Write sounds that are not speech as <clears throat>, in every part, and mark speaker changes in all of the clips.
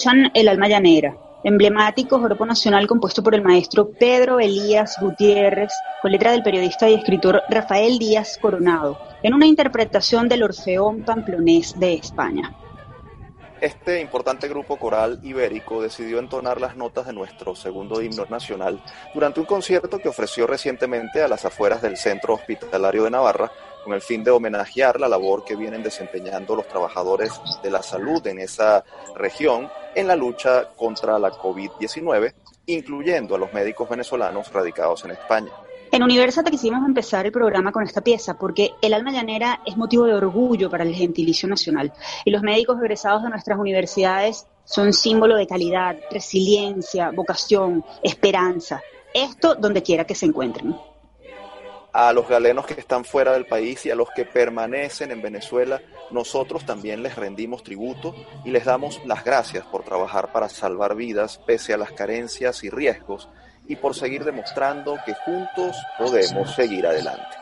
Speaker 1: Escuchan El alma llanera, emblemático grupo nacional compuesto por el maestro Pedro Elías Gutiérrez, con letra del periodista y escritor Rafael Díaz Coronado, en una interpretación del Orfeón Pamplonés de España.
Speaker 2: Este importante grupo coral ibérico decidió entonar las notas de nuestro segundo himno nacional durante un concierto que ofreció recientemente a las afueras del Centro Hospitalario de Navarra con el fin de homenajear la labor que vienen desempeñando los trabajadores de la salud en esa región en la lucha contra la COVID-19, incluyendo a los médicos venezolanos radicados en España.
Speaker 1: En Universate quisimos empezar el programa con esta pieza porque el alma llanera es motivo de orgullo para el gentilicio nacional y los médicos egresados de nuestras universidades son símbolo de calidad, resiliencia, vocación, esperanza. Esto donde quiera que se encuentren.
Speaker 2: A los galenos que están fuera del país y a los que permanecen en Venezuela, nosotros también les rendimos tributo y les damos las gracias por trabajar para salvar vidas pese a las carencias y riesgos y por seguir demostrando que juntos podemos seguir adelante.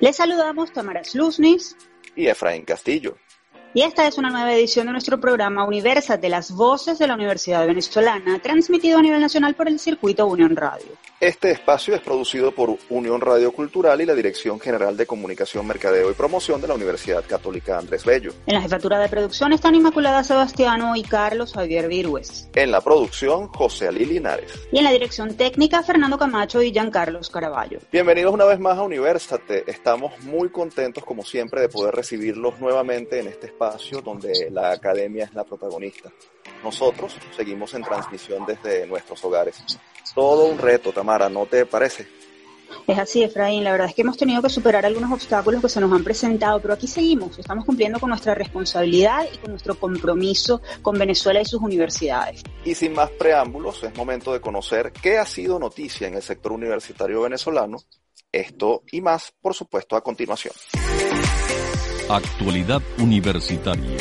Speaker 1: Les saludamos Tamara Sluznis
Speaker 2: y Efraín Castillo.
Speaker 1: Y esta es una nueva edición de nuestro programa Universas de las Voces de la Universidad Venezolana, transmitido a nivel nacional por el circuito Unión Radio.
Speaker 2: Este espacio es producido por Unión Radio Cultural y la Dirección General de Comunicación, Mercadeo y Promoción de la Universidad Católica Andrés Bello.
Speaker 1: En la jefatura de producción están Inmaculada Sebastiano y Carlos Javier Virgües.
Speaker 2: En la producción, José Ali Linares.
Speaker 1: Y en la dirección técnica, Fernando Camacho y Giancarlos Caraballo.
Speaker 2: Bienvenidos una vez más a Universate. Estamos muy contentos, como siempre, de poder recibirlos nuevamente en este espacio donde la academia es la protagonista. Nosotros seguimos en transmisión desde nuestros hogares. Todo un reto, Tamara, ¿no te parece?
Speaker 1: Es así, Efraín. La verdad es que hemos tenido que superar algunos obstáculos que se nos han presentado, pero aquí seguimos. Estamos cumpliendo con nuestra responsabilidad y con nuestro compromiso con Venezuela y sus universidades.
Speaker 2: Y sin más preámbulos, es momento de conocer qué ha sido noticia en el sector universitario venezolano. Esto y más, por supuesto, a continuación.
Speaker 3: Actualidad Universitaria.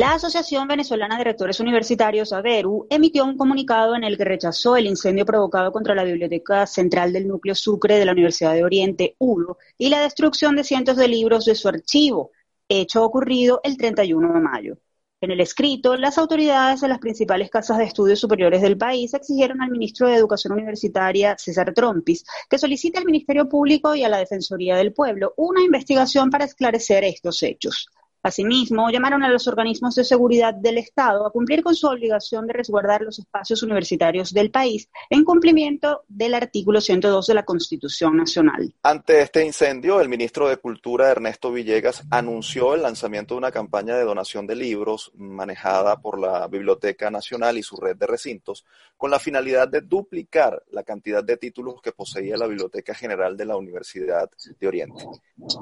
Speaker 1: La Asociación Venezolana de Rectores Universitarios, AVERU, emitió un comunicado en el que rechazó el incendio provocado contra la Biblioteca Central del Núcleo Sucre de la Universidad de Oriente, ULO, y la destrucción de cientos de libros de su archivo, hecho ocurrido el 31 de mayo. En el escrito, las autoridades de las principales casas de estudios superiores del país exigieron al ministro de Educación Universitaria, César Trompis, que solicite al Ministerio Público y a la Defensoría del Pueblo una investigación para esclarecer estos hechos. Asimismo, llamaron a los organismos de seguridad del Estado a cumplir con su obligación de resguardar los espacios universitarios del país en cumplimiento del artículo 102 de la Constitución Nacional.
Speaker 2: Ante este incendio, el ministro de Cultura, Ernesto Villegas, anunció el lanzamiento de una campaña de donación de libros manejada por la Biblioteca Nacional y su red de recintos, con la finalidad de duplicar la cantidad de títulos que poseía la Biblioteca General de la Universidad de Oriente.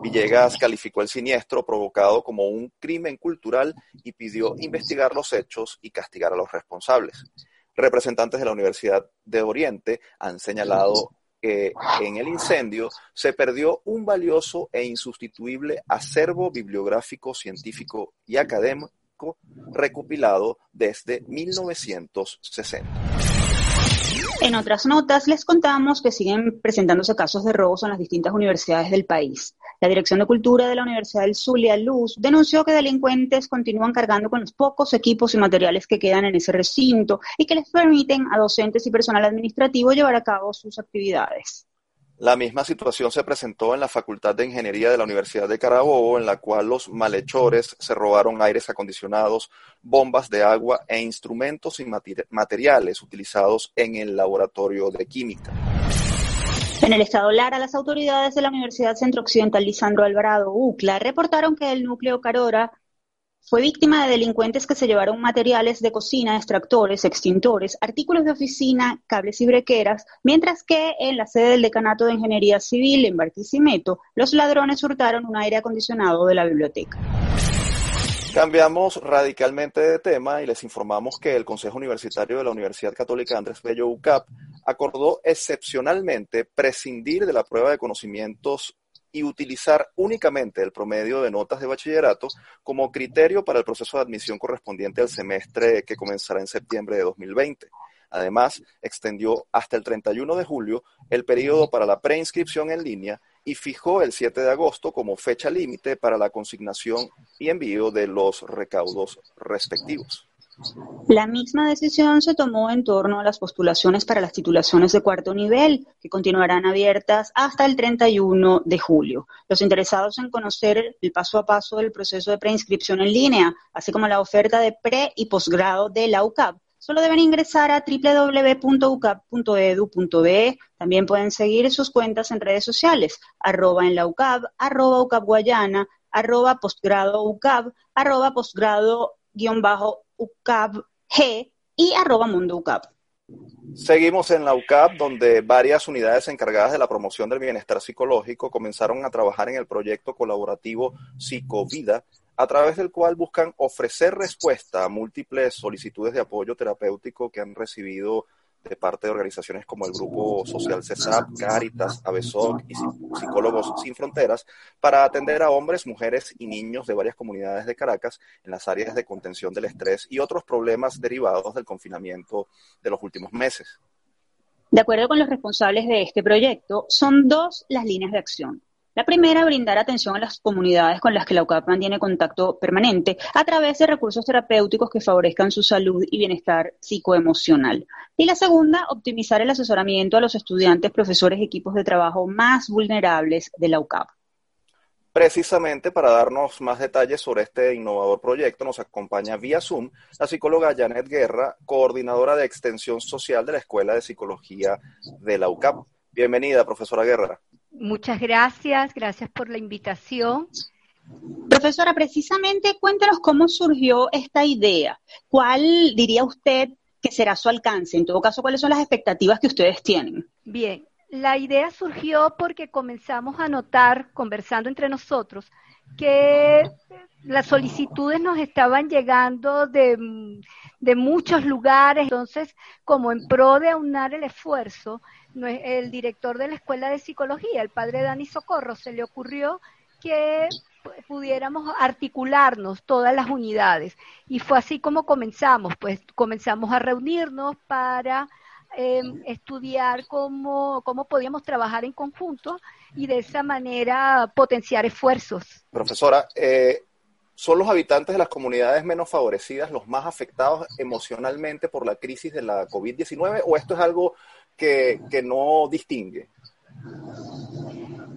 Speaker 2: Villegas calificó el siniestro provocado como un crimen cultural y pidió investigar los hechos y castigar a los responsables. Representantes de la Universidad de Oriente han señalado que en el incendio se perdió un valioso e insustituible acervo bibliográfico, científico y académico recopilado desde 1960.
Speaker 1: En otras notas, les contamos que siguen presentándose casos de robos en las distintas universidades del país. La Dirección de Cultura de la Universidad del Zulia Luz denunció que delincuentes continúan cargando con los pocos equipos y materiales que quedan en ese recinto y que les permiten a docentes y personal administrativo llevar a cabo sus actividades.
Speaker 2: La misma situación se presentó en la Facultad de Ingeniería de la Universidad de Carabobo, en la cual los malhechores se robaron aires acondicionados, bombas de agua e instrumentos y materiales utilizados en el laboratorio de química.
Speaker 1: En el estado Lara, las autoridades de la Universidad Centro Occidental Lisandro Alvarado, UCLA, reportaron que el núcleo Carora fue víctima de delincuentes que se llevaron materiales de cocina, extractores, extintores, artículos de oficina, cables y brequeras, mientras que en la sede del Decanato de Ingeniería Civil en Barquisimeto, los ladrones hurtaron un aire acondicionado de la biblioteca.
Speaker 2: Cambiamos radicalmente de tema y les informamos que el Consejo Universitario de la Universidad Católica Andrés Bello UCAP acordó excepcionalmente prescindir de la prueba de conocimientos y utilizar únicamente el promedio de notas de bachillerato como criterio para el proceso de admisión correspondiente al semestre que comenzará en septiembre de 2020. Además, extendió hasta el 31 de julio el periodo para la preinscripción en línea y fijó el 7 de agosto como fecha límite para la consignación y envío de los recaudos respectivos.
Speaker 1: La misma decisión se tomó en torno a las postulaciones para las titulaciones de cuarto nivel, que continuarán abiertas hasta el 31 de julio. Los interesados en conocer el paso a paso del proceso de preinscripción en línea, así como la oferta de pre y posgrado de la UCAP, solo deben ingresar a www.ucap.edu.be. También pueden seguir sus cuentas en redes sociales, arroba en la UCAP, arroba UCAP Guayana, arroba postgrado UCAP, arroba guion bajo UCAP G y arroba Mundo UCAP.
Speaker 2: Seguimos en la UCAP, donde varias unidades encargadas de la promoción del bienestar psicológico comenzaron a trabajar en el proyecto colaborativo Psicovida, a través del cual buscan ofrecer respuesta a múltiples solicitudes de apoyo terapéutico que han recibido de parte de organizaciones como el Grupo Social CESAP, Caritas, ABESOC y Psicólogos Sin Fronteras para atender a hombres, mujeres y niños de varias comunidades de Caracas en las áreas de contención del estrés y otros problemas derivados del confinamiento de los últimos meses.
Speaker 1: De acuerdo con los responsables de este proyecto, son dos las líneas de acción. La primera, brindar atención a las comunidades con las que la UCAP mantiene contacto permanente a través de recursos terapéuticos que favorezcan su salud y bienestar psicoemocional. Y la segunda, optimizar el asesoramiento a los estudiantes, profesores y equipos de trabajo más vulnerables de la UCAP.
Speaker 2: Precisamente para darnos más detalles sobre este innovador proyecto, nos acompaña vía Zoom la psicóloga Janet Guerra, coordinadora de extensión social de la Escuela de Psicología de la UCAP. Bienvenida, profesora Guerra.
Speaker 4: Muchas gracias, gracias por la invitación.
Speaker 1: Profesora, precisamente cuéntanos cómo surgió esta idea. ¿Cuál diría usted que será su alcance? En todo caso, ¿cuáles son las expectativas que ustedes tienen?
Speaker 4: Bien, la idea surgió porque comenzamos a notar, conversando entre nosotros, que las solicitudes nos estaban llegando de, de muchos lugares. Entonces, como en pro de aunar el esfuerzo, el director de la Escuela de Psicología, el padre Dani Socorro, se le ocurrió que pudiéramos articularnos todas las unidades. Y fue así como comenzamos, pues comenzamos a reunirnos para em, estudiar cómo, cómo podíamos trabajar en conjunto y de esa manera potenciar esfuerzos.
Speaker 2: Profesora, eh, ¿son los habitantes de las comunidades menos favorecidas los más afectados emocionalmente por la crisis de la COVID-19 o esto es algo que, no distingue.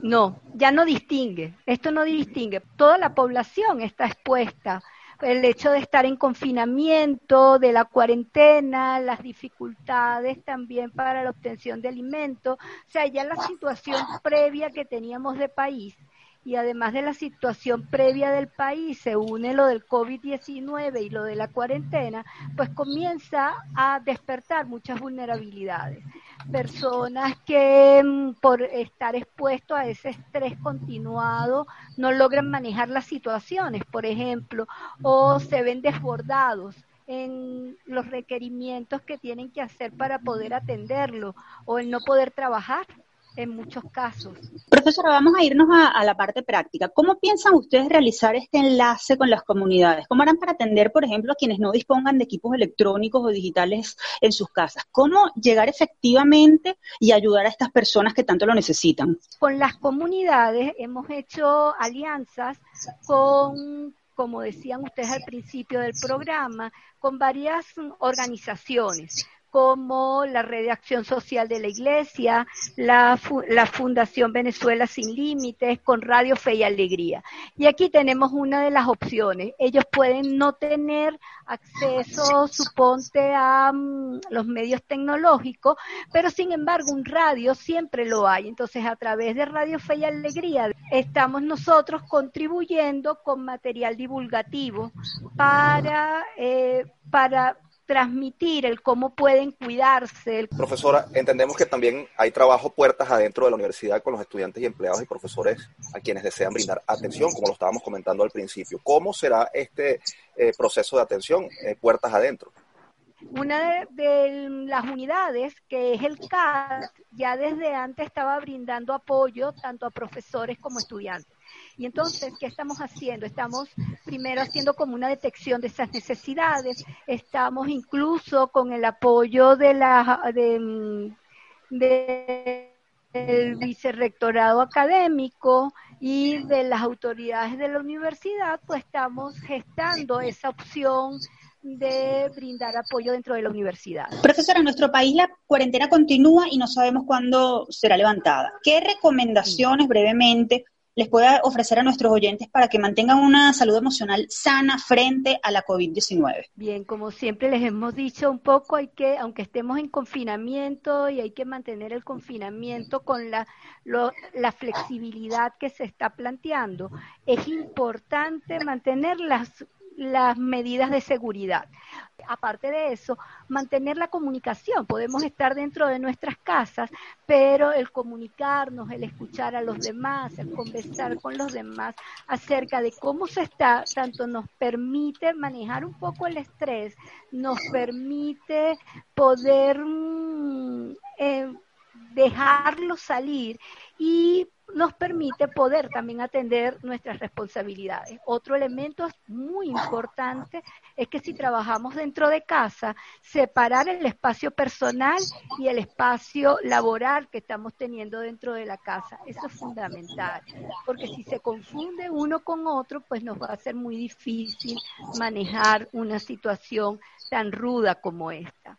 Speaker 4: No, ya no distingue. Esto no distingue. Toda la población está expuesta. El hecho de estar en confinamiento, de la cuarentena, las dificultades también para la obtención de alimentos, o sea, ya la situación previa que teníamos de país y además de la situación previa del país, se une lo del COVID-19 y lo de la cuarentena, pues comienza a despertar muchas vulnerabilidades. Personas que mm, por estar expuestos a ese estrés continuado no logran manejar las situaciones, por ejemplo, o se ven desbordados en los requerimientos que tienen que hacer para poder atenderlo o el no poder trabajar en muchos casos.
Speaker 1: Profesora, vamos a irnos a, la parte práctica. ¿Cómo piensan ustedes realizar este enlace con las comunidades? ¿Cómo harán para atender, por ejemplo, a quienes no dispongan de equipos electrónicos o digitales en sus casas? ¿Cómo llegar efectivamente y ayudar a estas personas que tanto lo necesitan?
Speaker 4: Con las comunidades hemos hecho alianzas con como decían ustedes al principio del programa, con varias organizaciones como la Red de Acción Social de la Iglesia, la, Fundación Venezuela Sin Límites, con Radio Fe y Alegría. Y aquí tenemos una de las opciones. Ellos pueden no tener acceso, suponte, a mm, los medios tecnológicos, pero sin embargo un radio siempre lo hay. Entonces, a través de Radio Fe y Alegría, estamos nosotros contribuyendo con material divulgativo para, eh, para transmitir el cómo pueden cuidarse.
Speaker 2: Profesora, entendemos que también hay trabajo puertas adentro de la universidad con los estudiantes y empleados y profesores a quienes desean brindar atención, como lo estábamos comentando al principio. ¿Cómo será este eh, proceso de atención eh, puertas adentro?
Speaker 4: Una de, las unidades, que es el CAT, ya desde antes estaba brindando apoyo tanto a profesores como estudiantes. Y entonces, ¿qué estamos haciendo? Estamos primero haciendo como una detección de esas necesidades, estamos incluso con el apoyo de la de, del vicerrectorado académico y de las autoridades de la universidad, pues estamos gestando esa opción de brindar apoyo dentro de la universidad.
Speaker 1: Profesora, en nuestro país la cuarentena continúa y no sabemos cuándo será levantada. ¿Qué recomendaciones brevemente les pueda ofrecer a nuestros oyentes para que mantengan una salud emocional sana frente a la COVID-19?
Speaker 4: Bien, como siempre les hemos dicho un poco, hay que, aunque estemos en confinamiento y hay que mantener el confinamiento con la, la flexibilidad que se está planteando, es importante mantener las las medidas de seguridad. Aparte de eso, mantener la comunicación. Podemos estar dentro de nuestras casas, pero el comunicarnos, el escuchar a los demás, el conversar con los demás acerca de cómo se está, tanto nos permite manejar un poco el estrés, nos permite poder mm, eh, dejarlo salir y nos permite poder también atender nuestras responsabilidades. Otro elemento muy importante es que si trabajamos dentro de casa, separar el espacio personal y el espacio laboral que estamos teniendo dentro de la casa. Eso es fundamental, porque si se confunde uno con otro, pues nos va a ser muy difícil manejar una situación tan ruda como esta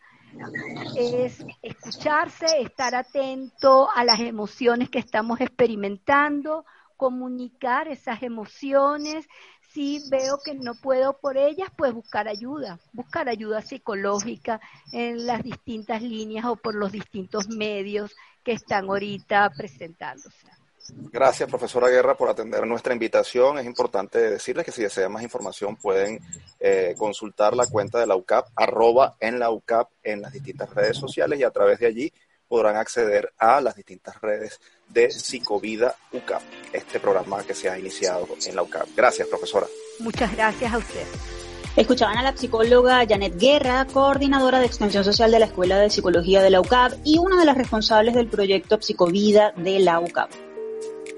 Speaker 4: es escucharse, estar atento a las emociones que estamos experimentando, comunicar esas emociones. Si veo que no puedo por ellas, pues buscar ayuda, buscar ayuda psicológica en las distintas líneas o por los distintos medios que están ahorita presentándose.
Speaker 2: Gracias, profesora Guerra, por atender nuestra invitación. Es importante decirles que si desean más información pueden eh, consultar la cuenta de la UCAP, arroba en la UCAP en las distintas redes sociales y a través de allí podrán acceder a las distintas redes de Psicovida UCAP, este programa que se ha iniciado en la UCAP. Gracias, profesora.
Speaker 4: Muchas gracias a usted.
Speaker 1: Escuchaban a la psicóloga Janet Guerra, coordinadora de extensión social de la Escuela de Psicología de la UCAP y una de las responsables del proyecto Psicovida de la UCAP.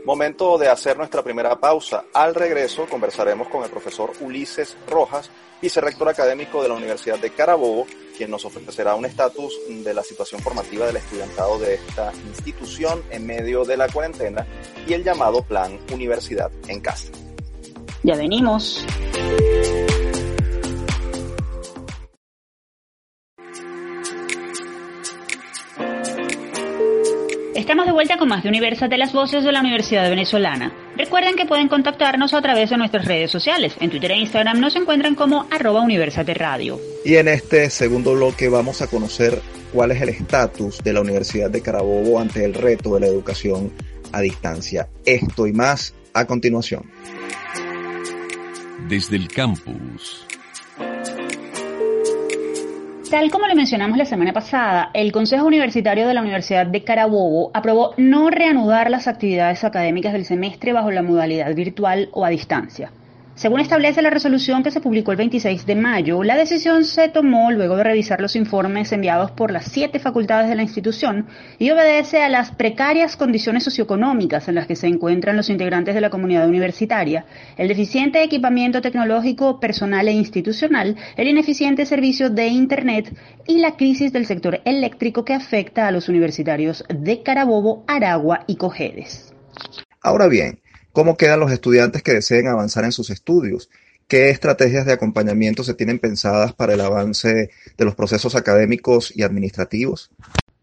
Speaker 2: Momento de hacer nuestra primera pausa. Al regreso conversaremos con el profesor Ulises Rojas, vicerrector académico de la Universidad de Carabobo, quien nos ofrecerá un estatus de la situación formativa del estudiantado de esta institución en medio de la cuarentena y el llamado Plan Universidad en Casa.
Speaker 1: Ya venimos. Vuelta con más de de las Voces de la Universidad Venezolana. Recuerden que pueden contactarnos a través de nuestras redes sociales. En Twitter e Instagram nos encuentran como arroba Universate Radio.
Speaker 2: Y en este segundo bloque vamos a conocer cuál es el estatus de la Universidad de Carabobo ante el reto de la educación a distancia. Esto y más a continuación.
Speaker 3: Desde el campus.
Speaker 1: Tal como le mencionamos la semana pasada, el Consejo Universitario de la Universidad de Carabobo aprobó no reanudar las actividades académicas del semestre bajo la modalidad virtual o a distancia. Según establece la resolución que se publicó el 26 de mayo, la decisión se tomó luego de revisar los informes enviados por las siete facultades de la institución y obedece a las precarias condiciones socioeconómicas en las que se encuentran los integrantes de la comunidad universitaria, el deficiente equipamiento tecnológico personal e institucional, el ineficiente servicio de Internet y la crisis del sector eléctrico que afecta a los universitarios de Carabobo, Aragua y Cojedes.
Speaker 2: Ahora bien, ¿Cómo quedan los estudiantes que deseen avanzar en sus estudios? ¿Qué estrategias de acompañamiento se tienen pensadas para el avance de los procesos académicos y administrativos?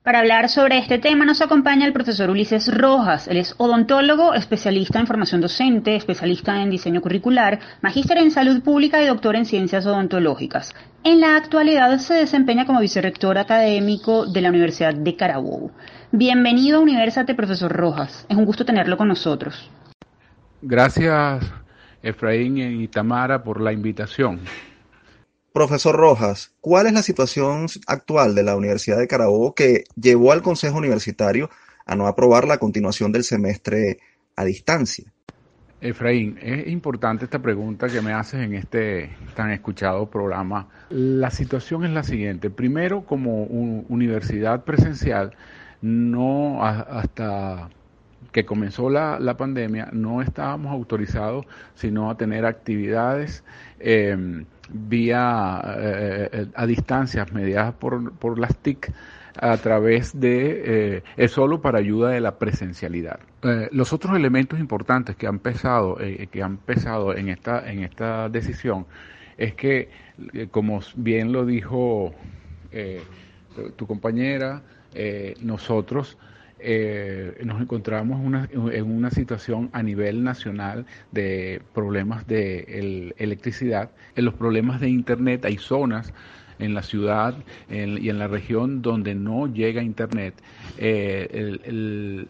Speaker 1: Para hablar sobre este tema nos acompaña el profesor Ulises Rojas. Él es odontólogo, especialista en formación docente, especialista en diseño curricular, magíster en salud pública y doctor en ciencias odontológicas. En la actualidad se desempeña como vicerrector académico de la Universidad de Carabobo. Bienvenido a Universate, profesor Rojas. Es un gusto tenerlo con nosotros.
Speaker 5: Gracias, Efraín y Tamara, por la invitación.
Speaker 2: Profesor Rojas, ¿cuál es la situación actual de la Universidad de Carabobo que llevó al Consejo Universitario a no aprobar la continuación del semestre a distancia?
Speaker 5: Efraín, es importante esta pregunta que me haces en este tan escuchado programa. La situación es la siguiente. Primero, como universidad presencial, no hasta que comenzó la, pandemia, no estábamos autorizados sino a tener actividades em, vía eh, eh, a distancias mediadas por, por las TIC a través de eh, es solo para ayuda de la presencialidad. Eh, los otros elementos importantes que han pesado eh, que han pesado en esta en esta decisión es que como bien lo dijo tu compañera nosotros nos encontramos en una situación a nivel nacional de problemas de electricidad, en los problemas de internet hay zonas en la ciudad y en la región donde no llega Internet, eh, el,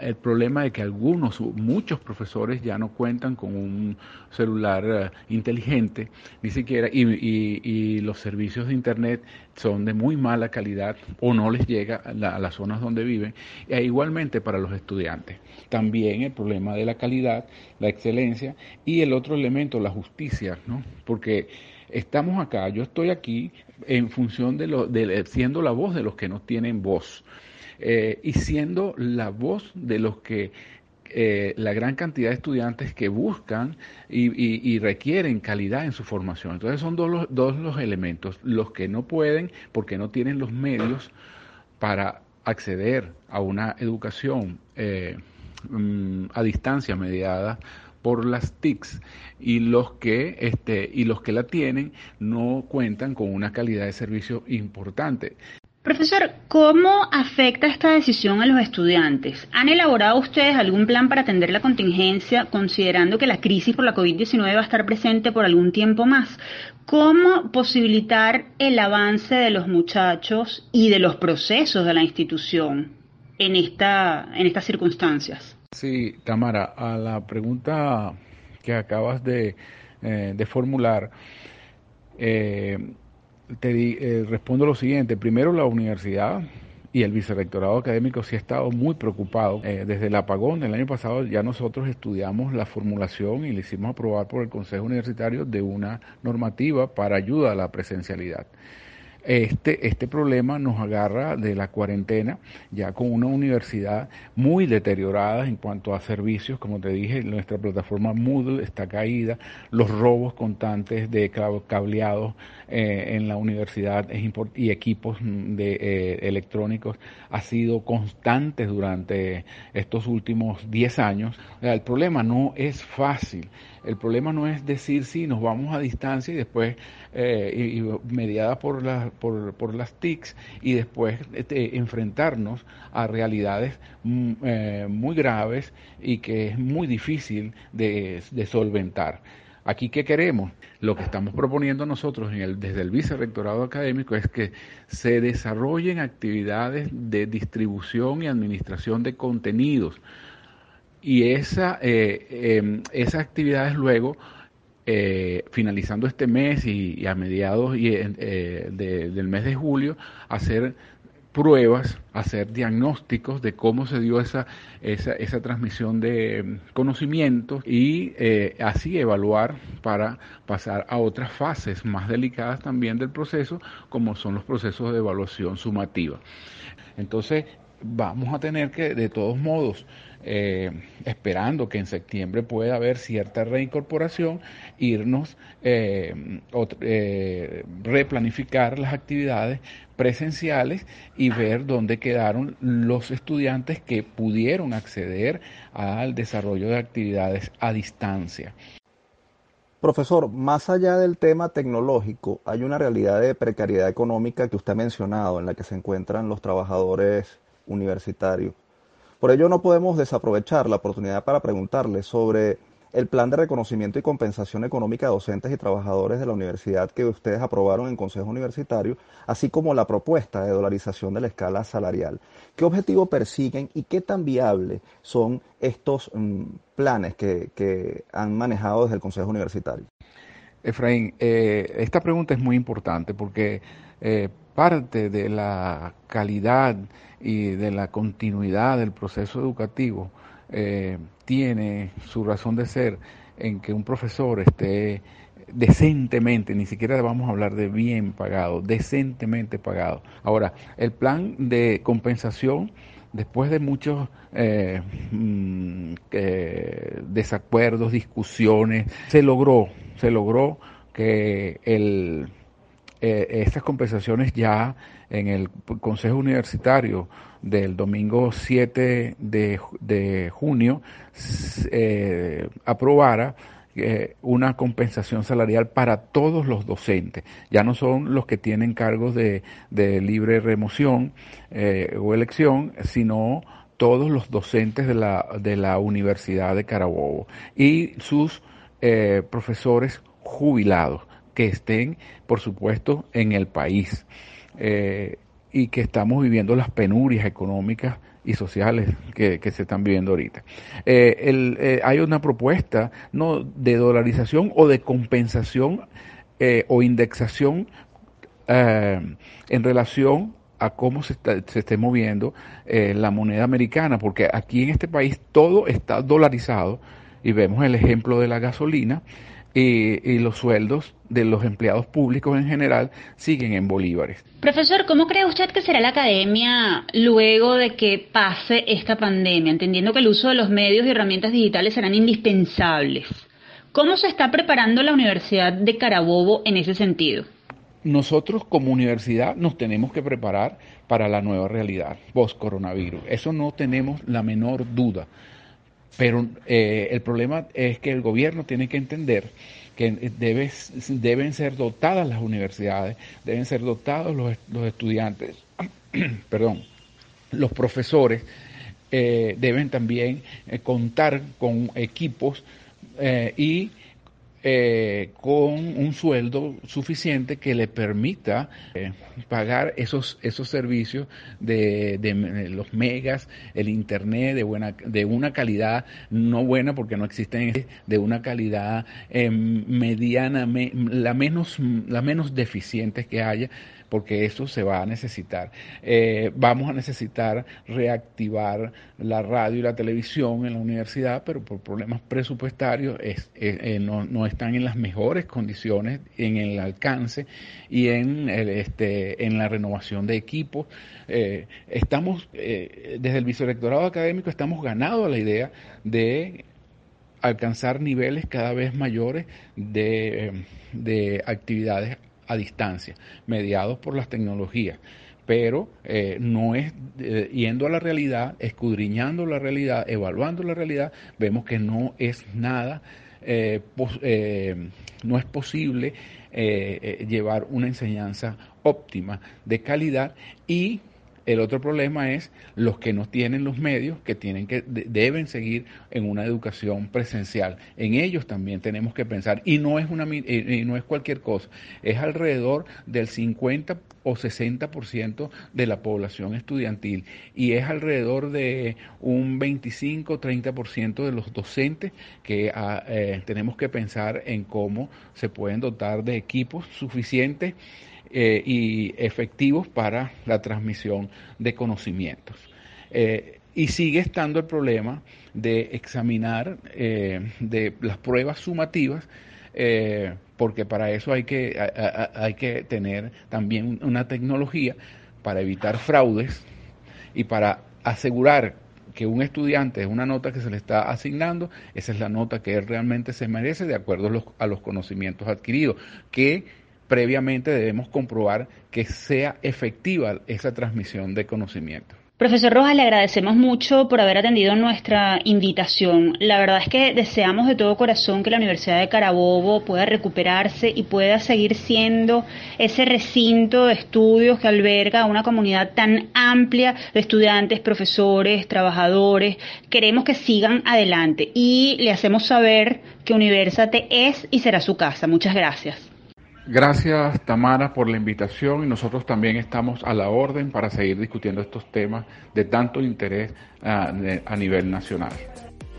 Speaker 5: el, problema de que algunos, muchos profesores ya no cuentan con un celular eh, inteligente, ni siquiera, y, y, los servicios de Internet son de muy mala calidad o no les llega a, las zonas donde viven, e igualmente para los estudiantes. También el problema de la calidad, la excelencia y el otro elemento, la justicia, ¿no? Porque estamos acá, yo estoy aquí en función de, lo, de siendo la voz de los que no tienen voz eh, y siendo la voz de los que eh, la gran cantidad de estudiantes que buscan y, requieren calidad en su formación. Entonces son dos los, dos los elementos, los que no pueden porque no tienen los medios para acceder a una educación eh, mm, a distancia mediada por las TICs y los que este y los que la tienen no cuentan con una calidad de servicio importante.
Speaker 1: Profesor, ¿cómo afecta esta decisión a los estudiantes? ¿Han elaborado ustedes algún plan para atender la contingencia, considerando que la crisis por la COVID-19 va a estar presente por algún tiempo más? ¿Cómo posibilitar el avance de los muchachos y de los procesos de la institución en, esta, en estas circunstancias?
Speaker 5: Sí, Tamara, a la pregunta que acabas de, eh, formular, eh, te eh, respondo lo siguiente. Primero, la universidad y el vicerrectorado académico sí ha estado muy preocupado. desde el apagón del año pasado ya nosotros estudiamos la formulación y le hicimos aprobar por el Consejo Universitario de una normativa para ayuda a la presencialidad. Este, este problema nos agarra de la cuarentena, ya con una universidad muy deteriorada en cuanto a servicios, como te dije, nuestra plataforma Moodle está caída, los robos constantes de cableados eh, en la universidad y equipos de, eh, electrónicos ha sido constantes durante estos últimos 10 años. el problema no es fácil. El problema no es decir sí, nos vamos a distancia y después, eh, y, mediada por, por, por, las TICs, y después este, enfrentarnos a realidades mm, eh, muy graves y que es muy difícil de, de solventar. Aquí, ¿qué queremos? Lo que estamos proponiendo nosotros en el, desde el vicerrectorado académico es que se desarrollen actividades de distribución y administración de contenidos y esa, eh, em, esas actividades luego, eh, finalizando este mes y, a mediados y, eh, del mes de julio, hacer pruebas, hacer diagnósticos de cómo se dio esa, esa, esa transmisión de em, conocimientos y así evaluar para pasar a otras fases más delicadas también del proceso, como son los procesos de evaluación sumativa. Entonces, vamos a tener que, de todos modos, eh, esperando que en septiembre pueda haber cierta reincorporación, irnos, eh, eh, replanificar las actividades presenciales y ver dónde quedaron los estudiantes que pudieron acceder al desarrollo de actividades a distancia.
Speaker 2: Profesor, más allá del tema tecnológico, hay una realidad de precariedad económica que usted ha mencionado, en la que se encuentran los trabajadores universitarios. Por ello no podemos desaprovechar la oportunidad para preguntarle sobre el plan de reconocimiento y compensación económica de docentes y trabajadores de la universidad que ustedes aprobaron en Consejo Universitario, así como la propuesta de dolarización de la escala salarial. ¿Qué objetivo persiguen y qué tan viables son estos mm, planes que, han manejado desde el Consejo Universitario?
Speaker 5: Efraín, eh, esta pregunta es muy importante porque eh, parte de la calidad y de la continuidad del proceso educativo eh, tiene su razón de ser en que un profesor esté decentemente, ni siquiera vamos a hablar de bien pagado, decentemente pagado. Ahora, el plan de compensación, después de muchos eh, mm, desacuerdos, discusiones, se logró, se logró que el, eh, estas compensaciones ya en el Consejo Universitario del domingo 7 de, junio eh, aprobara eh, una compensación salarial para todos los docentes. Ya no son los que tienen cargos de, libre remoción eh, o elección, sino todos los docentes de la, de la Universidad de Carabobo y sus eh, profesores jubilados que estén, por supuesto, en el país y que estamos viviendo las penurias económicas y sociales que, se están viviendo ahorita. Eh, eh, hay una propuesta no de dolarización o de compensación eh, o indexación en relación a cómo se, se esté moviendo la moneda americana, porque aquí en este país todo está dolarizado y vemos el ejemplo de la gasolina y, los sueldos de los empleados públicos en general siguen en bolívares.
Speaker 1: Profesor, ¿cómo cree usted que será la academia luego de que pase esta pandemia, entendiendo que el uso de los medios y herramientas digitales serán indispensables? ¿Cómo se está preparando la Universidad de Carabobo en ese sentido?
Speaker 5: Nosotros como universidad nos tenemos que preparar para la nueva realidad post-coronavirus. Eso no tenemos la menor duda. Pero eh, el problema es que el gobierno tiene que entender que debe, deben ser dotadas las universidades, deben ser dotados los, los estudiantes, <clears throat> perdón, los profesores, eh, deben también eh, contar con equipos y eh, con un sueldo suficiente que le permita eh, pagar esos, esos servicios de, los megas, el internet de buena, de una calidad no buena porque no existen, de una calidad eh, mediana, la menos, la menos deficiente que haya porque eso se va a necesitar. Eh, vamos a necesitar reactivar la radio y la televisión en la universidad, pero por problemas presupuestarios eh, no, están en las mejores condiciones en el alcance y en, este, la renovación de equipos. Eh, estamos, desde el vicerrectorado académico, estamos ganados a la idea de alcanzar niveles cada vez mayores de, de actividades a distancia, mediados por las tecnologías. Pero eh, no es eh, yendo a la realidad, escudriñando la realidad, evaluando la realidad, vemos que no es nada, eh, no es posible llevar una enseñanza óptima de calidad y el otro problema es los que no tienen los medios, que tienen que deben seguir en una educación presencial. En ellos también tenemos que pensar y no es una y no es cualquier cosa, es alrededor del 50 o 60% de la población estudiantil y es alrededor de un 25 30% de los docentes que ah, eh, tenemos que pensar en cómo se pueden dotar de equipos suficientes eh, y efectivos para la transmisión de conocimientos. Eh, y sigue estando el problema de examinar eh, de las pruebas sumativas, porque para eso hay que, hay que tener también una tecnología para evitar fraudes y para asegurar que un estudiante es una nota que se le está asignando, esa es la nota que él realmente se merece de acuerdo a los, a los conocimientos adquiridos, que previamente debemos comprobar que sea efectiva esa transmisión de conocimiento.
Speaker 1: Profesor Rojas, le agradecemos mucho por haber atendido nuestra invitación. La verdad es que deseamos de todo corazón que la Universidad de Carabobo pueda recuperarse y pueda seguir siendo ese recinto de estudios que alberga a una comunidad tan amplia de estudiantes, profesores, trabajadores. Queremos que sigan adelante y le hacemos saber que Universate es y será su casa. Muchas gracias.
Speaker 5: Gracias Tamara por la invitación y nosotros también estamos a la orden para seguir discutiendo estos temas de tanto interés ah, a, nivel nacional.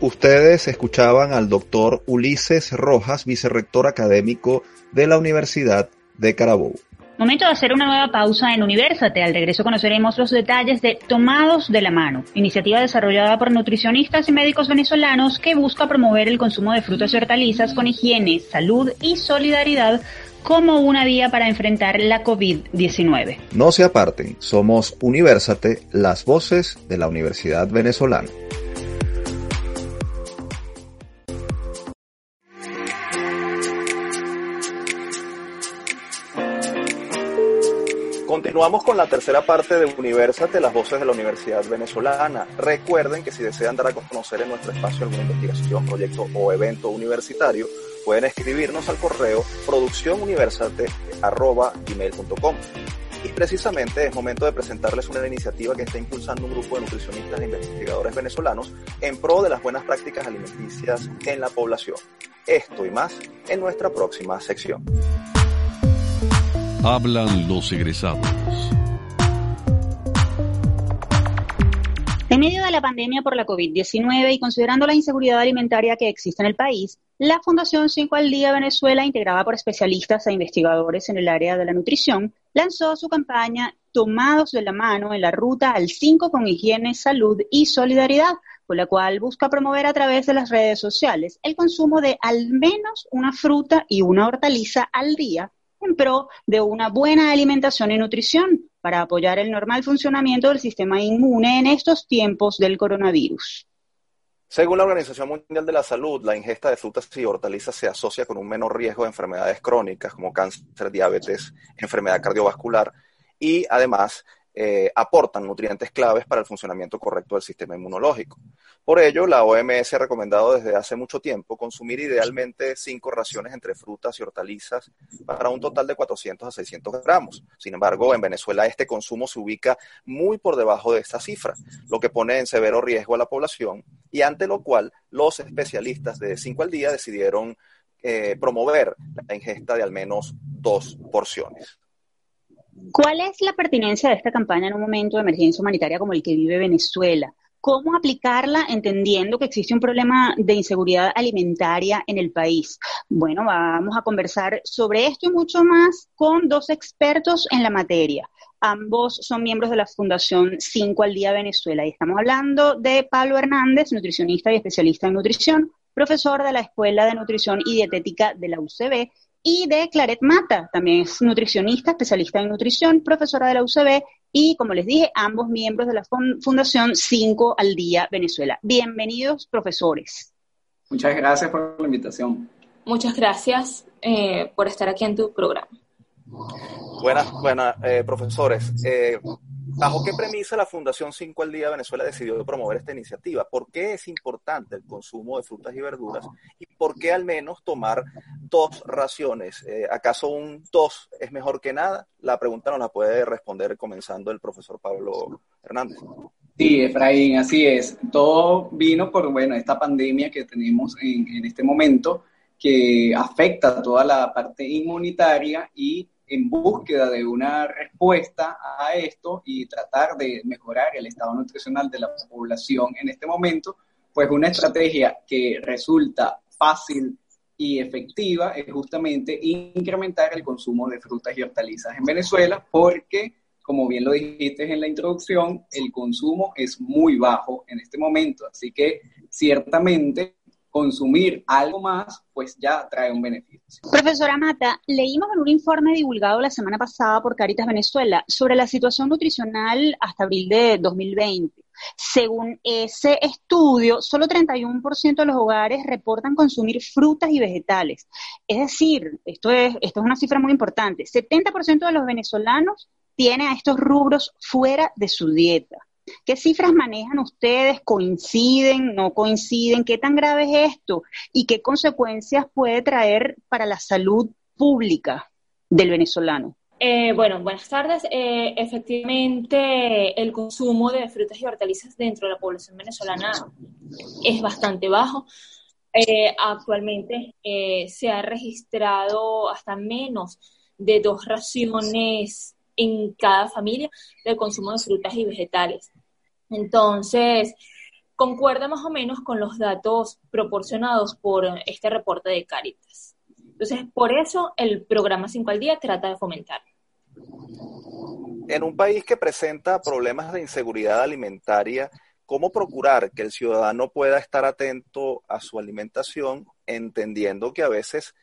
Speaker 2: Ustedes escuchaban al doctor Ulises Rojas, vicerrector académico de la Universidad de Carabobo.
Speaker 1: Momento de hacer una nueva pausa en Universate. Al regreso conoceremos los detalles de Tomados de la Mano, iniciativa desarrollada por nutricionistas y médicos venezolanos que busca promover el consumo de frutas y hortalizas con higiene, salud y solidaridad como una vía para enfrentar la COVID-19.
Speaker 2: No se aparten, somos Universate, las voces de la Universidad Venezolana. Continuamos con la tercera parte de Universate, las voces de la Universidad Venezolana. Recuerden que si desean dar a conocer en nuestro espacio alguna investigación, proyecto o evento universitario, pueden escribirnos al correo producciónuniversate.com. Y precisamente es momento de presentarles una iniciativa que está impulsando un grupo de nutricionistas e investigadores venezolanos en pro de las buenas prácticas alimenticias en la población. Esto y más en nuestra próxima sección.
Speaker 3: Hablan los egresados.
Speaker 1: Medio de la pandemia por la COVID-19 y considerando la inseguridad alimentaria que existe en el país, la Fundación 5 al Día Venezuela, integrada por especialistas e investigadores en el área de la nutrición, lanzó su campaña Tomados de la mano en la ruta al 5 con higiene, salud y solidaridad, con la cual busca promover a través de las redes sociales el consumo de al menos una fruta y una hortaliza al día en pro de una buena alimentación y nutrición para apoyar el normal funcionamiento del sistema inmune en estos tiempos del coronavirus.
Speaker 2: Según la Organización Mundial de la Salud, la ingesta de frutas y hortalizas se asocia con un menor riesgo de enfermedades crónicas como cáncer, diabetes, enfermedad cardiovascular y además eh, aportan nutrientes claves para el funcionamiento correcto del sistema inmunológico. Por ello, la OMS ha recomendado desde hace mucho tiempo consumir idealmente cinco raciones entre frutas y hortalizas para un total de 400 a 600 gramos. Sin embargo, en Venezuela este consumo se ubica muy por debajo de esta cifra, lo que pone en severo riesgo a la población y ante lo cual los especialistas de 5 al día decidieron eh, promover la ingesta de al menos dos porciones.
Speaker 1: ¿Cuál es la pertinencia de esta campaña en un momento de emergencia humanitaria como el que vive Venezuela? ¿Cómo aplicarla entendiendo que existe un problema de inseguridad alimentaria en el país? Bueno, vamos a conversar sobre esto y mucho más con dos expertos en la materia. Ambos son miembros de la Fundación 5 al Día Venezuela y estamos hablando de Pablo Hernández, nutricionista y especialista en nutrición, profesor de la Escuela de Nutrición y Dietética de la UCB, y de Claret Mata, también es nutricionista, especialista en nutrición, profesora de la UCB y, como les dije, ambos miembros de la Fundación 5 al Día Venezuela. Bienvenidos, profesores.
Speaker 6: Muchas gracias por la invitación.
Speaker 7: Muchas gracias eh, por estar aquí en tu programa.
Speaker 2: Buenas, buenas, eh, profesores. Eh, ¿Bajo qué premisa la Fundación 5 al Día Venezuela decidió promover esta iniciativa? ¿Por qué es importante el consumo de frutas y verduras? ¿Y por qué al menos tomar dos raciones? Eh, ¿Acaso un dos es mejor que nada? La pregunta nos la puede responder comenzando el profesor Pablo Hernández.
Speaker 6: Sí, Efraín, así es. Todo vino por, bueno, esta pandemia que tenemos en, en este momento que afecta toda la parte inmunitaria y en búsqueda de una respuesta a esto y tratar de mejorar el estado nutricional de la población en este momento, pues una estrategia que resulta fácil y efectiva es justamente incrementar el consumo de frutas y hortalizas en Venezuela porque, como bien lo dijiste en la introducción, el consumo es muy bajo en este momento. Así que ciertamente consumir algo más, pues ya trae un beneficio.
Speaker 1: Profesora Mata, leímos en un informe divulgado la semana pasada por Caritas Venezuela sobre la situación nutricional hasta abril de 2020. Según ese estudio, solo 31% de los hogares reportan consumir frutas y vegetales. Es decir, esto es, esto es una cifra muy importante, 70% de los venezolanos tienen a estos rubros fuera de su dieta. ¿Qué cifras manejan ustedes? ¿Coinciden? ¿No coinciden? ¿Qué tan grave es esto? ¿Y qué consecuencias puede traer para la salud pública del venezolano?
Speaker 7: Eh, bueno, buenas tardes. Eh, efectivamente, el consumo de frutas y hortalizas dentro de la población venezolana es bastante bajo. Eh, actualmente se ha registrado hasta menos de dos raciones en cada familia del consumo de frutas y vegetales. Entonces, concuerda más o menos con los datos proporcionados por este reporte de Caritas. Entonces, por eso el programa 5 al día trata de fomentar.
Speaker 2: En un país que presenta problemas de inseguridad alimentaria, ¿cómo procurar que el ciudadano pueda estar atento a su alimentación, entendiendo que a veces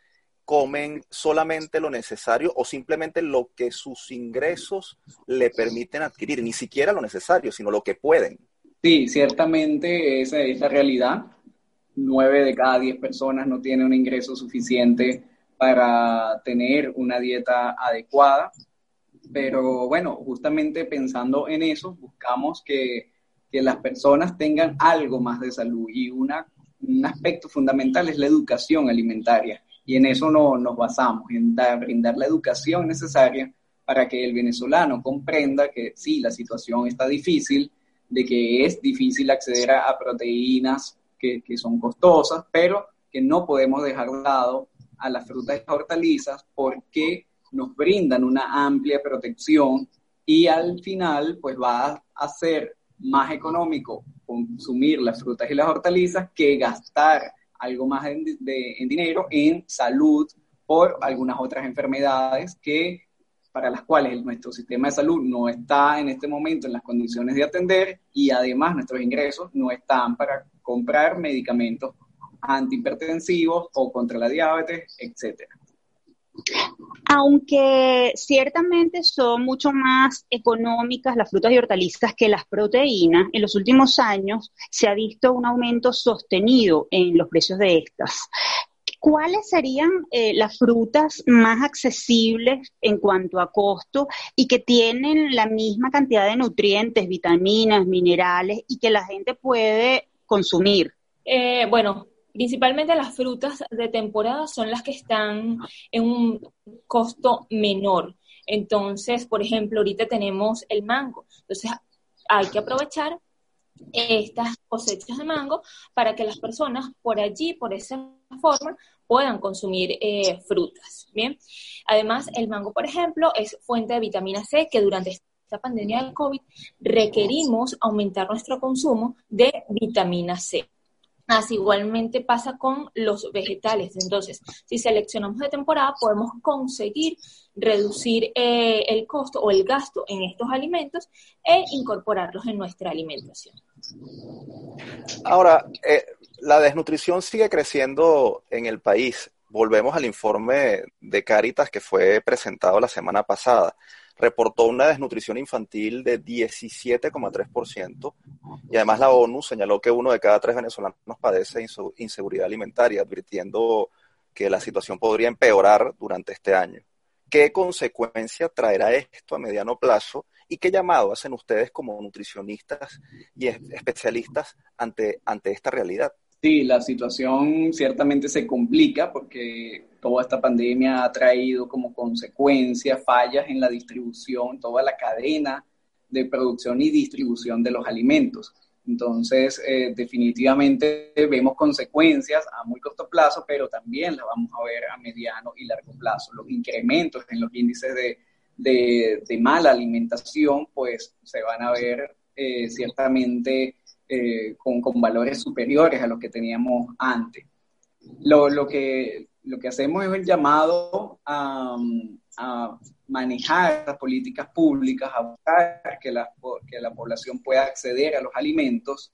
Speaker 2: comen solamente lo necesario o simplemente lo que sus ingresos le permiten adquirir, ni siquiera lo necesario, sino lo que pueden?
Speaker 6: Sí, ciertamente esa es la realidad. Nueve de cada diez personas no tienen un ingreso suficiente para tener una dieta adecuada. Pero bueno, justamente pensando en eso, buscamos que, que las personas tengan algo más de salud y un aspecto fundamental es la educación alimentaria. Y en eso no, nos basamos, en dar, brindar la educación necesaria para que el venezolano comprenda que sí, la situación está difícil, de que es difícil acceder a, proteínas que, que, son costosas, pero que no podemos dejar de lado a las frutas y hortalizas porque nos brindan una amplia protección y al final pues va a ser más económico consumir las frutas y las hortalizas que gastar algo más en, en dinero en salud por algunas otras enfermedades que para las cuales nuestro sistema de salud no está en este momento en las condiciones de atender y además nuestros ingresos no están para comprar medicamentos antihipertensivos o contra la diabetes, etcétera.
Speaker 1: Aunque ciertamente son mucho más económicas las frutas y hortalizas que las proteínas, en los últimos años se ha visto un aumento sostenido en los precios de estas. ¿Cuáles serían eh, las frutas más accesibles en cuanto a costo y que tienen la misma cantidad de nutrientes, vitaminas, minerales y que la gente puede consumir?
Speaker 7: Eh, bueno, principalmente las frutas de temporada son las que están en un costo menor. Entonces, por ejemplo, ahorita tenemos el mango. Entonces, hay que aprovechar estas cosechas de mango para que las personas por allí, por esa forma, puedan consumir eh, frutas. Bien, además el mango, por ejemplo, es fuente de vitamina C que durante esta pandemia del COVID requerimos aumentar nuestro consumo de vitamina C. Así igualmente pasa con los vegetales. Entonces, si seleccionamos de temporada, podemos conseguir reducir eh, el costo o el gasto en estos alimentos e incorporarlos en nuestra alimentación.
Speaker 2: Ahora, eh, la desnutrición sigue creciendo en el país. Volvemos al informe de Caritas que fue presentado la semana pasada reportó una desnutrición infantil de 17,3% y además la ONU señaló que uno de cada tres venezolanos padece inseguridad alimentaria, advirtiendo que la situación podría empeorar durante este año. ¿Qué consecuencia traerá esto a mediano plazo y qué llamado hacen ustedes como nutricionistas y especialistas ante, ante esta realidad?
Speaker 6: Sí, la situación ciertamente se complica porque toda esta pandemia ha traído como consecuencia fallas en la distribución, toda la cadena de producción y distribución de los alimentos. Entonces, eh, definitivamente vemos consecuencias a muy corto plazo, pero también las vamos a ver a mediano y largo plazo. Los incrementos en los índices de, de, mala alimentación, pues se van a ver eh, ciertamente eh, con, con, valores superiores a los que teníamos antes. Lo, lo, que, lo que hacemos es el llamado a, a manejar las políticas públicas, a buscar que la, que la población pueda acceder a los alimentos,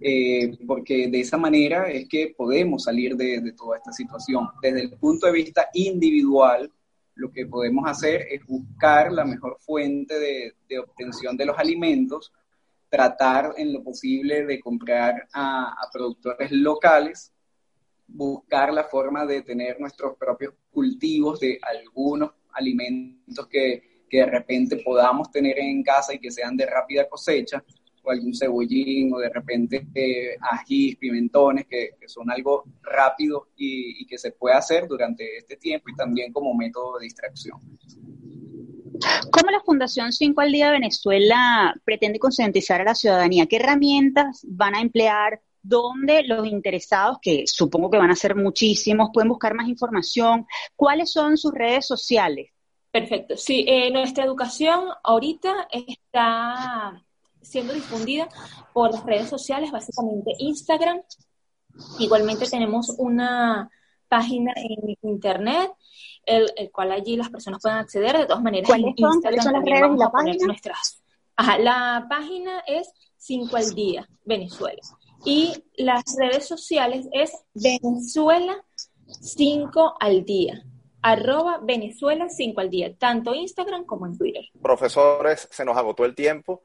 Speaker 6: eh, porque de esa manera es que podemos salir de, de, toda esta situación. Desde el punto de vista individual, lo que podemos hacer es buscar la mejor fuente de, de obtención de los alimentos, tratar en lo posible de comprar a, productores locales, buscar la forma de tener nuestros propios cultivos de algunos alimentos que, que, de repente podamos tener en casa y que sean de rápida cosecha, o algún cebollín, o de repente eh, ajís, pimentones, que, que, son algo rápido y, y que se puede hacer durante este tiempo y también como método de distracción.
Speaker 1: ¿Cómo la Fundación 5 al Día Venezuela pretende concientizar a la ciudadanía? ¿Qué herramientas van a emplear? ¿Dónde los interesados, que supongo que van a ser muchísimos, pueden buscar más información? ¿Cuáles son sus redes sociales?
Speaker 7: Perfecto. Sí, eh, nuestra educación ahorita está siendo difundida por las redes sociales, básicamente Instagram. Igualmente tenemos una página en internet, el, cual allí las personas pueden acceder de todas maneras.
Speaker 1: ¿Cuáles son, ¿Cuáles son las redes y la página?
Speaker 7: Nuestras, ajá, la página es 5 al día, Venezuela. Y las redes sociales es Venezuela 5 al día arroba Venezuela 5 al día, tanto Instagram como en Twitter.
Speaker 2: Profesores, se nos agotó el tiempo.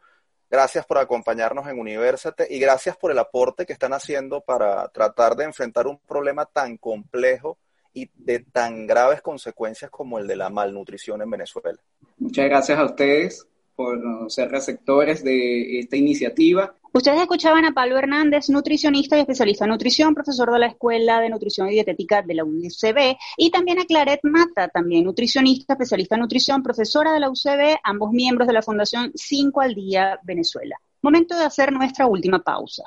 Speaker 2: Gracias por acompañarnos en Universate y gracias por el aporte que están haciendo para tratar de enfrentar un problema tan complejo y de tan graves consecuencias como el de la malnutrición en Venezuela.
Speaker 6: Muchas gracias a ustedes por ser receptores de esta iniciativa
Speaker 1: Ustedes escuchaban a Pablo Hernández, nutricionista y especialista en nutrición, profesor de la Escuela de Nutrición y Dietética de la UCB, y también a Claret Mata, también nutricionista, especialista en nutrición, profesora de la UCB, ambos miembros de la Fundación 5 al Día Venezuela. Momento de hacer nuestra última pausa.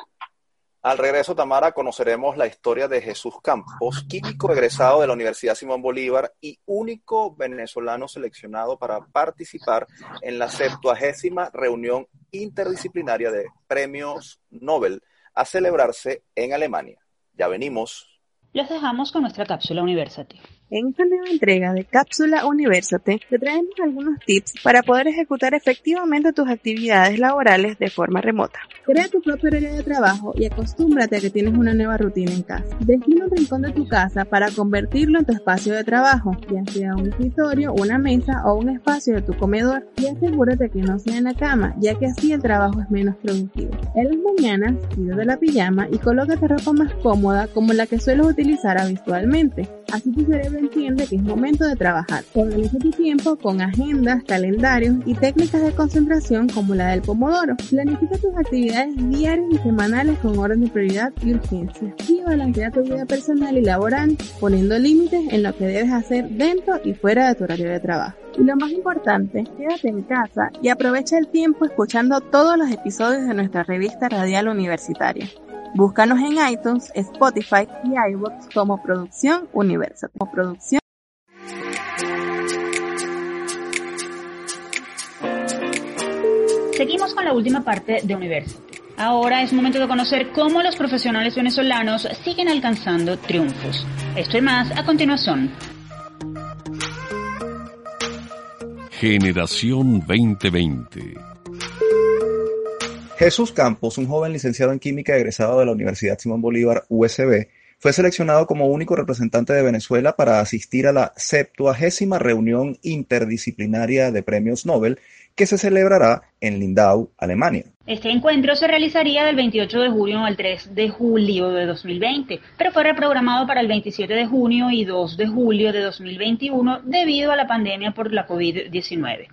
Speaker 2: Al regreso, Tamara, conoceremos la historia de Jesús Campos, químico egresado de la Universidad Simón Bolívar y único venezolano seleccionado para participar en la septuagésima reunión interdisciplinaria de premios Nobel a celebrarse en Alemania. Ya venimos.
Speaker 1: Los dejamos con nuestra cápsula University.
Speaker 8: En esta nueva entrega de Cápsula Universate te traemos algunos tips para poder ejecutar efectivamente tus actividades laborales de forma remota. Crea tu propio horario de trabajo y acostúmbrate a que tienes una nueva rutina en casa. Define un rincón de tu casa para convertirlo en tu espacio de trabajo, ya sea un escritorio, una mesa o un espacio de tu comedor. Y asegúrate que no sea en la cama, ya que así el trabajo es menos productivo. En las mañanas, tira de la pijama y colócate ropa más cómoda como la que sueles utilizar habitualmente. Así tu cerebro entiende que es momento de trabajar. Organiza tu tiempo con agendas, calendarios y técnicas de concentración como la del Pomodoro. Planifica tus actividades diarias y semanales con orden de prioridad y urgencia. Y balancea tu vida personal y laboral poniendo límites en lo que debes hacer dentro y fuera de tu horario de trabajo. Y lo más importante, quédate en casa y aprovecha el tiempo escuchando todos los episodios de nuestra revista radial universitaria. Búscanos en iTunes, Spotify y iVoox como Producción Universal. Como producción
Speaker 1: Seguimos con la última parte de Universal. Ahora es momento de conocer cómo los profesionales venezolanos siguen alcanzando triunfos. Esto y más a continuación.
Speaker 3: Generación 2020
Speaker 2: Jesús Campos, un joven licenciado en química egresado de la Universidad Simón Bolívar USB, fue seleccionado como único representante de Venezuela para asistir a la septuagésima reunión interdisciplinaria de premios Nobel que se celebrará en Lindau, Alemania.
Speaker 1: Este encuentro se realizaría del 28 de junio al 3 de julio de 2020, pero fue reprogramado para el 27 de junio y 2 de julio de 2021 debido a la pandemia por la COVID-19.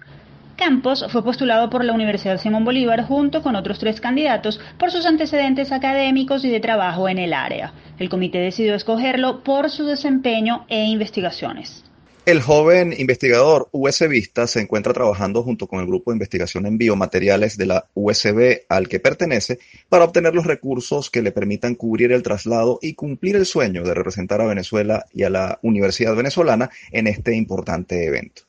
Speaker 1: Campos fue postulado por la Universidad Simón Bolívar junto con otros tres candidatos por sus antecedentes académicos y de trabajo en el área. El comité decidió escogerlo por su desempeño e investigaciones.
Speaker 2: El joven investigador USBista se encuentra trabajando junto con el grupo de investigación en biomateriales de la USB al que pertenece para obtener los recursos que le permitan cubrir el traslado y cumplir el sueño de representar a Venezuela y a la Universidad Venezolana en este importante evento.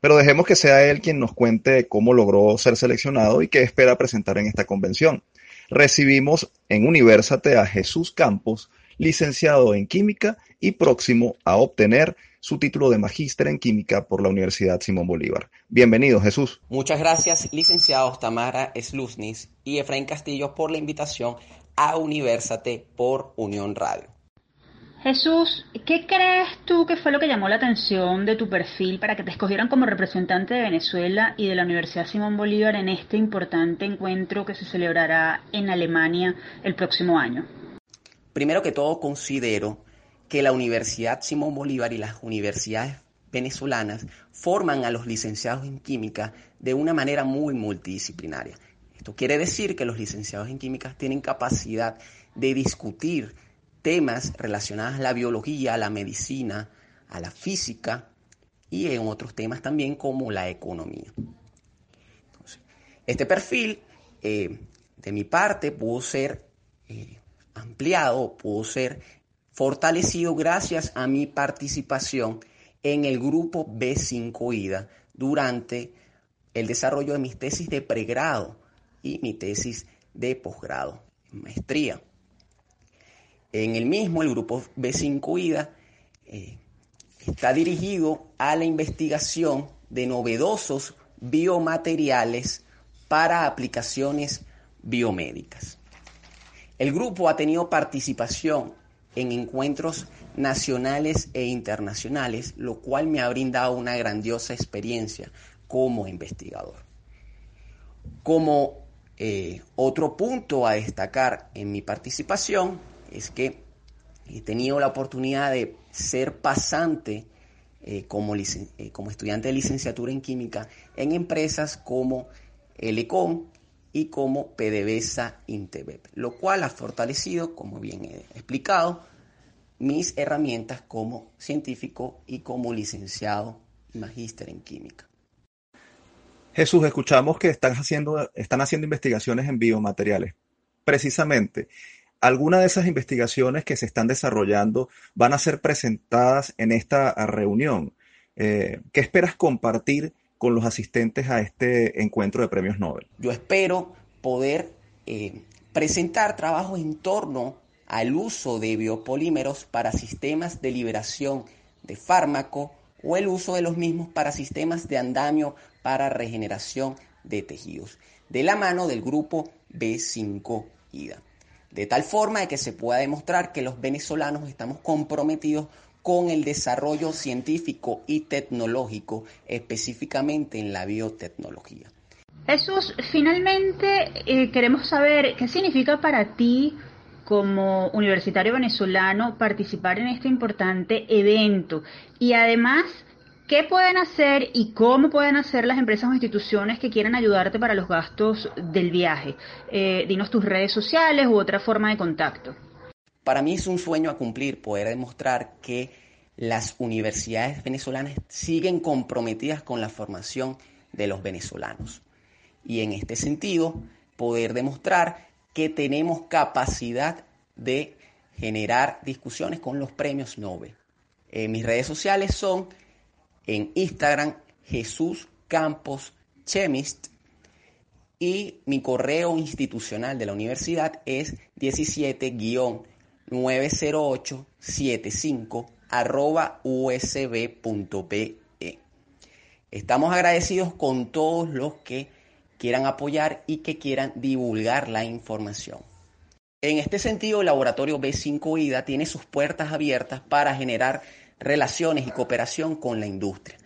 Speaker 2: Pero dejemos que sea él quien nos cuente cómo logró ser seleccionado y qué espera presentar en esta convención. Recibimos en Universate a Jesús Campos, licenciado en Química y próximo a obtener su título de magíster en Química por la Universidad Simón Bolívar. Bienvenido, Jesús.
Speaker 9: Muchas gracias, licenciados Tamara Sluznis y Efraín Castillo, por la invitación a Universate por Unión Radio.
Speaker 1: Jesús, ¿qué crees tú que fue lo que llamó la atención de tu perfil para que te escogieran como representante de Venezuela y de la Universidad Simón Bolívar en este importante encuentro que se celebrará en Alemania el próximo año?
Speaker 9: Primero que todo, considero que la Universidad Simón Bolívar y las universidades venezolanas forman a los licenciados en química de una manera muy multidisciplinaria. Esto quiere decir que los licenciados en química tienen capacidad de discutir temas relacionados a la biología, a la medicina, a la física y en otros temas también como la economía. este perfil eh, de mi parte pudo ser eh, ampliado, pudo ser fortalecido gracias a mi participación en el grupo B5IDA durante el desarrollo de mis tesis de pregrado y mi tesis de posgrado, maestría. En el mismo, el grupo B5 IDA eh, está dirigido a la investigación de novedosos biomateriales para aplicaciones biomédicas. El grupo ha tenido participación en encuentros nacionales e internacionales, lo cual me ha brindado una grandiosa experiencia como investigador. Como eh, otro punto a destacar en mi participación es que he tenido la oportunidad de ser pasante eh, como, eh, como, estudiante de licenciatura en química en empresas como el ECON y como PDVSA Intebep, lo cual ha fortalecido, como bien he explicado, mis herramientas como científico y como licenciado y magíster en química.
Speaker 2: Jesús, escuchamos que están haciendo, están haciendo investigaciones en biomateriales. Precisamente, algunas de esas investigaciones que se están desarrollando van a ser presentadas en esta reunión. Eh, ¿Qué esperas compartir con los asistentes a este encuentro de premios Nobel?
Speaker 9: Yo espero poder eh, presentar trabajos en torno al uso de biopolímeros para sistemas de liberación de fármaco o el uso de los mismos para sistemas de andamio para regeneración de tejidos, de la mano del grupo B5-IDA. De tal forma de que se pueda demostrar que los venezolanos estamos comprometidos con el desarrollo científico y tecnológico, específicamente en la biotecnología.
Speaker 1: Jesús, finalmente eh, queremos saber qué significa para ti como universitario venezolano participar en este importante evento y además ¿Qué pueden hacer y cómo pueden hacer las empresas o instituciones que quieran ayudarte para los gastos del viaje? Eh, dinos tus redes sociales u otra forma de contacto.
Speaker 9: Para mí es un sueño a cumplir poder demostrar que las universidades venezolanas siguen comprometidas con la formación de los venezolanos. Y en este sentido, poder demostrar que tenemos capacidad de generar discusiones con los premios Nobel. Eh, mis redes sociales son en Instagram Jesús Campos Chemist y mi correo institucional de la universidad es 17-90875 arroba usb.pe. Estamos agradecidos con todos los que quieran apoyar y que quieran divulgar la información. En este sentido, el laboratorio B5IDA tiene sus puertas abiertas para generar relaciones y cooperación con la industria.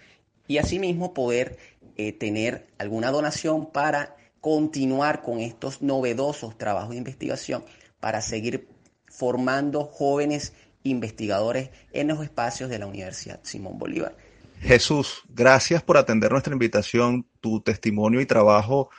Speaker 9: Y asimismo poder eh, tener alguna donación para continuar con estos novedosos trabajos de investigación, para seguir formando jóvenes investigadores en los espacios de la Universidad Simón Bolívar.
Speaker 2: Jesús, gracias por atender nuestra invitación. Tu testimonio y trabajo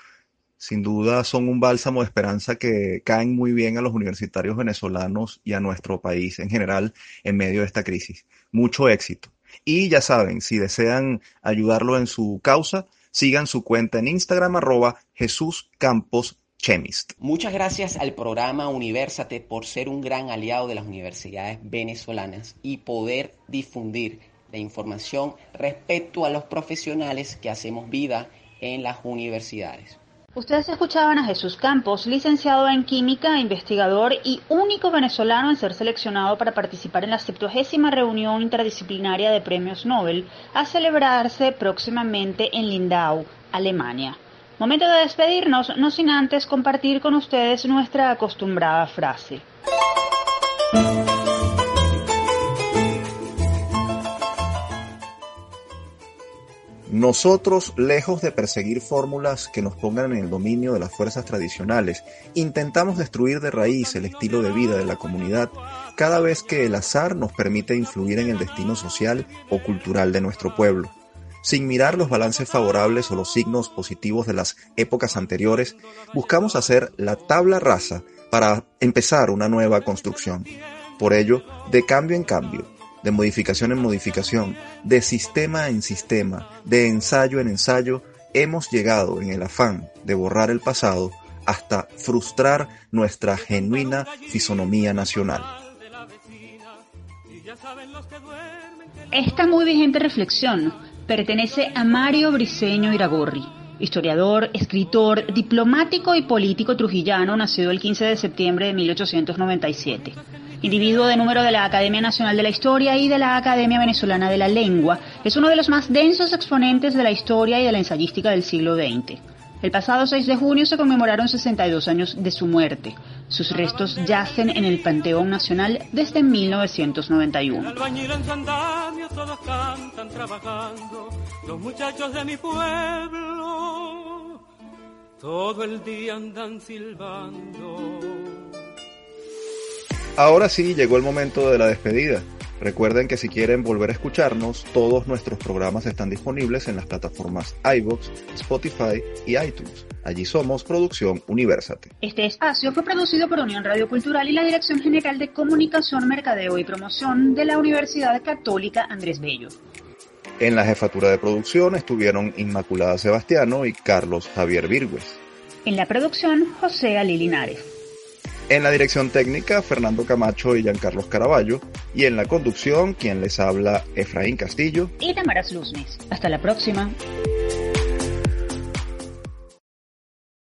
Speaker 2: sin duda son un bálsamo de esperanza que caen muy bien a los universitarios venezolanos y a nuestro país en general en medio de esta crisis. Mucho éxito. Y ya saben, si desean ayudarlo en su causa, sigan su cuenta en Instagram arroba Chemist.
Speaker 9: Muchas gracias al programa Universate por ser un gran aliado de las universidades venezolanas y poder difundir la información respecto a los profesionales que hacemos vida en las universidades.
Speaker 1: Ustedes escuchaban a Jesús Campos, licenciado en química, investigador y único venezolano en ser seleccionado para participar en la 70 reunión interdisciplinaria de premios Nobel a celebrarse próximamente en Lindau, Alemania. Momento de despedirnos, no sin antes compartir con ustedes nuestra acostumbrada frase.
Speaker 2: Nosotros, lejos de perseguir fórmulas que nos pongan en el dominio de las fuerzas tradicionales, intentamos destruir de raíz el estilo de vida de la comunidad cada vez que el azar nos permite influir en el destino social o cultural de nuestro pueblo. Sin mirar los balances favorables o los signos positivos de las épocas anteriores, buscamos hacer la tabla rasa para empezar una nueva construcción. Por ello, de cambio en cambio, de modificación en modificación, de sistema en sistema, de ensayo en ensayo, hemos llegado en el afán de borrar el pasado hasta frustrar nuestra genuina fisonomía nacional.
Speaker 1: Esta muy vigente reflexión pertenece a Mario Briceño Iragorri, historiador, escritor, diplomático y político trujillano nacido el 15 de septiembre de 1897. Individuo de número de la Academia Nacional de la Historia y de la Academia Venezolana de la Lengua, es uno de los más densos exponentes de la historia y de la ensayística del siglo XX. El pasado 6 de junio se conmemoraron 62 años de su muerte. Sus restos yacen en el Panteón Nacional desde 1991.
Speaker 10: todos cantan trabajando, los muchachos de mi pueblo, todo el día andan silbando.
Speaker 2: Ahora sí, llegó el momento de la despedida. Recuerden que si quieren volver a escucharnos, todos nuestros programas están disponibles en las plataformas iVoox, Spotify y iTunes. Allí somos Producción Universate.
Speaker 1: Este espacio fue producido por Unión Radio Cultural y la Dirección General de Comunicación, Mercadeo y Promoción de la Universidad Católica Andrés Bello.
Speaker 2: En la jefatura de producción estuvieron Inmaculada Sebastiano y Carlos Javier Virgües.
Speaker 1: En la producción, José Ali Linares.
Speaker 2: En la dirección técnica, Fernando Camacho y Giancarlos Caraballo. Y en la conducción, quien les habla, Efraín Castillo.
Speaker 1: Y Tamara Luznes. Hasta la próxima.